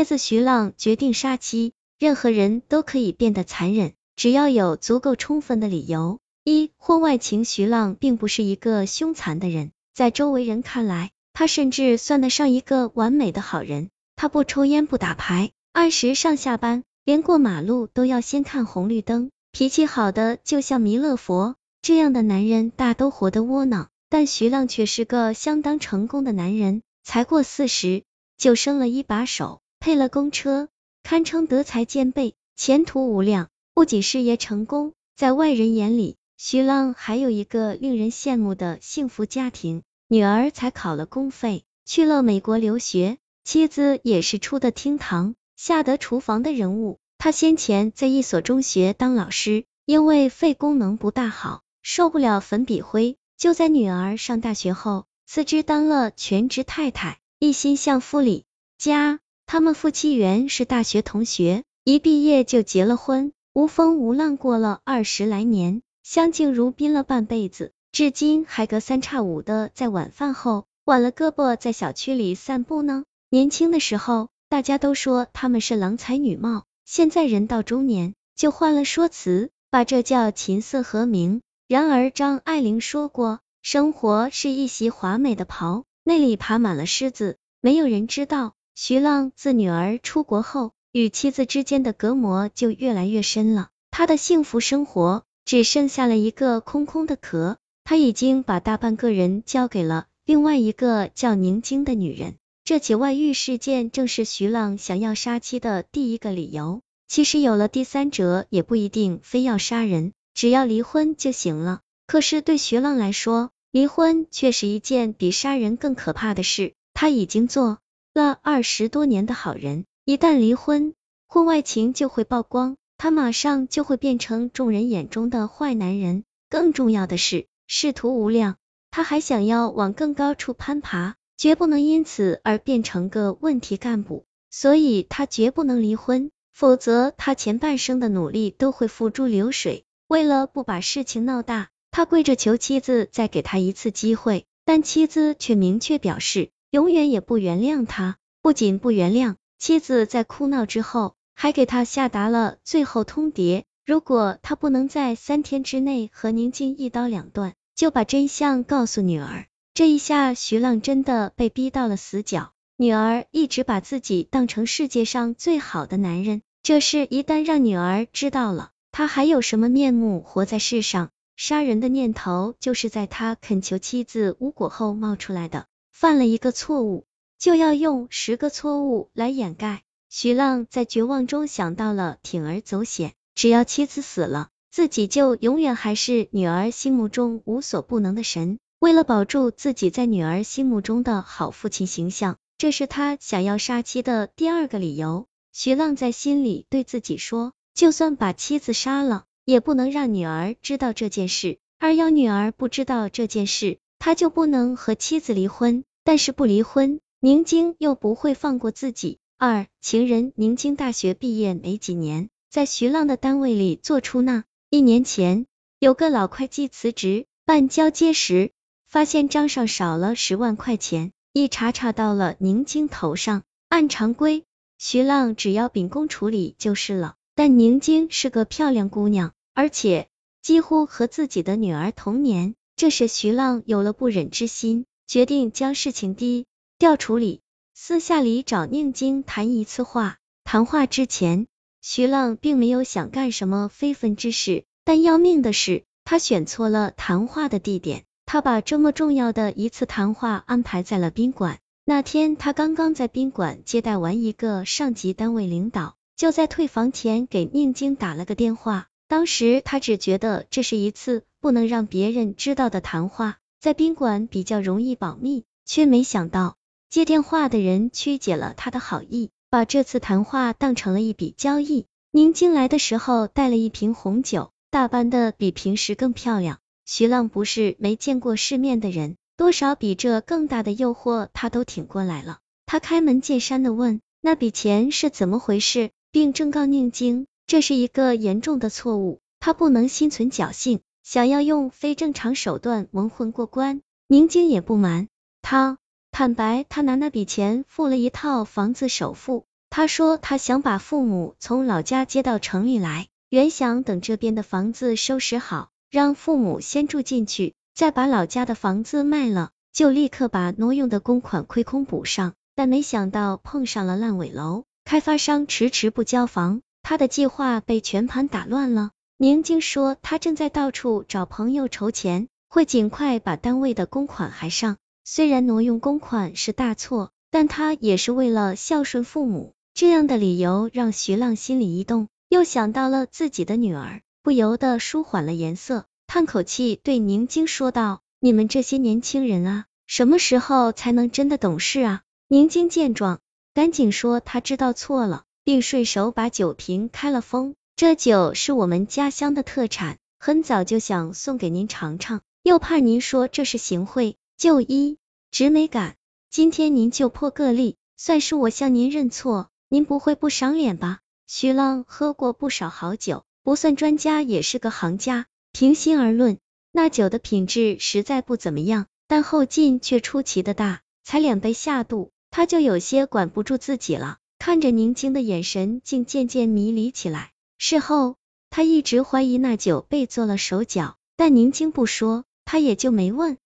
孩子徐浪决定杀妻，任何人都可以变得残忍，只要有足够充分的理由。一婚外情，徐浪并不是一个凶残的人，在周围人看来，他甚至算得上一个完美的好人。他不抽烟，不打牌，按时上下班，连过马路都要先看红绿灯，脾气好的就像弥勒佛。这样的男人大都活得窝囊，但徐浪却是个相当成功的男人，才过四十就生了一把手。配了公车，堪称德才兼备，前途无量。不仅事业成功，在外人眼里，徐浪还有一个令人羡慕的幸福家庭，女儿才考了公费，去了美国留学，妻子也是出得厅堂、下得厨房的人物。他先前在一所中学当老师，因为肺功能不大好，受不了粉笔灰，就在女儿上大学后辞职当了全职太太，一心向夫理家。他们夫妻原是大学同学，一毕业就结了婚，无风无浪过了二十来年，相敬如宾了半辈子，至今还隔三差五的在晚饭后挽了胳膊在小区里散步呢。年轻的时候，大家都说他们是郎才女貌，现在人到中年，就换了说辞，把这叫琴瑟和鸣。然而张爱玲说过，生活是一袭华美的袍，内里爬满了虱子，没有人知道。徐浪自女儿出国后，与妻子之间的隔膜就越来越深了。他的幸福生活只剩下了一个空空的壳。他已经把大半个人交给了另外一个叫宁晶的女人。这起外遇事件正是徐浪想要杀妻的第一个理由。其实有了第三者也不一定非要杀人，只要离婚就行了。可是对徐浪来说，离婚却是一件比杀人更可怕的事。他已经做。了二十多年的好人，一旦离婚，婚外情就会曝光，他马上就会变成众人眼中的坏男人。更重要的是，仕途无量，他还想要往更高处攀爬，绝不能因此而变成个问题干部。所以他绝不能离婚，否则他前半生的努力都会付诸流水。为了不把事情闹大，他跪着求妻子再给他一次机会，但妻子却明确表示。永远也不原谅他，不仅不原谅，妻子在哭闹之后，还给他下达了最后通牒：如果他不能在三天之内和宁静一刀两断，就把真相告诉女儿。这一下，徐浪真的被逼到了死角。女儿一直把自己当成世界上最好的男人，这事一旦让女儿知道了，他还有什么面目活在世上？杀人的念头就是在他恳求妻子无果后冒出来的。犯了一个错误，就要用十个错误来掩盖。徐浪在绝望中想到了铤而走险，只要妻子死了，自己就永远还是女儿心目中无所不能的神。为了保住自己在女儿心目中的好父亲形象，这是他想要杀妻的第二个理由。徐浪在心里对自己说，就算把妻子杀了，也不能让女儿知道这件事，而要女儿不知道这件事，他就不能和妻子离婚。但是不离婚，宁晶又不会放过自己。二情人宁晶大学毕业没几年，在徐浪的单位里做出纳。一年前，有个老会计辞职，办交接时发现账上少了十万块钱，一查查到了宁晶头上。按常规，徐浪只要秉公处理就是了。但宁晶是个漂亮姑娘，而且几乎和自己的女儿同年，这使徐浪有了不忍之心。决定将事情低调处理，私下里找宁晶谈一次话。谈话之前，徐浪并没有想干什么非分之事，但要命的是，他选错了谈话的地点。他把这么重要的一次谈话安排在了宾馆。那天，他刚刚在宾馆接待完一个上级单位领导，就在退房前给宁晶打了个电话。当时他只觉得这是一次不能让别人知道的谈话。在宾馆比较容易保密，却没想到接电话的人曲解了他的好意，把这次谈话当成了一笔交易。宁静来的时候带了一瓶红酒，打扮的比平时更漂亮。徐浪不是没见过世面的人，多少比这更大的诱惑他都挺过来了。他开门见山的问：“那笔钱是怎么回事？”并正告宁晶，这是一个严重的错误，他不能心存侥幸。想要用非正常手段蒙混过关，宁晶也不瞒他，坦白他拿那笔钱付了一套房子首付，他说他想把父母从老家接到城里来，原想等这边的房子收拾好，让父母先住进去，再把老家的房子卖了，就立刻把挪用的公款亏空补上。但没想到碰上了烂尾楼，开发商迟迟不交房，他的计划被全盘打乱了。宁静说，他正在到处找朋友筹钱，会尽快把单位的公款还上。虽然挪用公款是大错，但他也是为了孝顺父母。这样的理由让徐浪心里一动，又想到了自己的女儿，不由得舒缓了颜色，叹口气对宁静说道：“你们这些年轻人啊，什么时候才能真的懂事啊？”宁静见状，赶紧说他知道错了，并顺手把酒瓶开了封。这酒是我们家乡的特产，很早就想送给您尝尝，又怕您说这是行贿，就一直没敢。今天您就破个例，算是我向您认错，您不会不赏脸吧？徐浪喝过不少好酒，不算专家也是个行家。平心而论，那酒的品质实在不怎么样，但后劲却出奇的大，才两杯下肚。他就有些管不住自己了，看着宁晶的眼神竟渐渐迷离起来。事后，他一直怀疑那酒被做了手脚，但宁晶不说，他也就没问。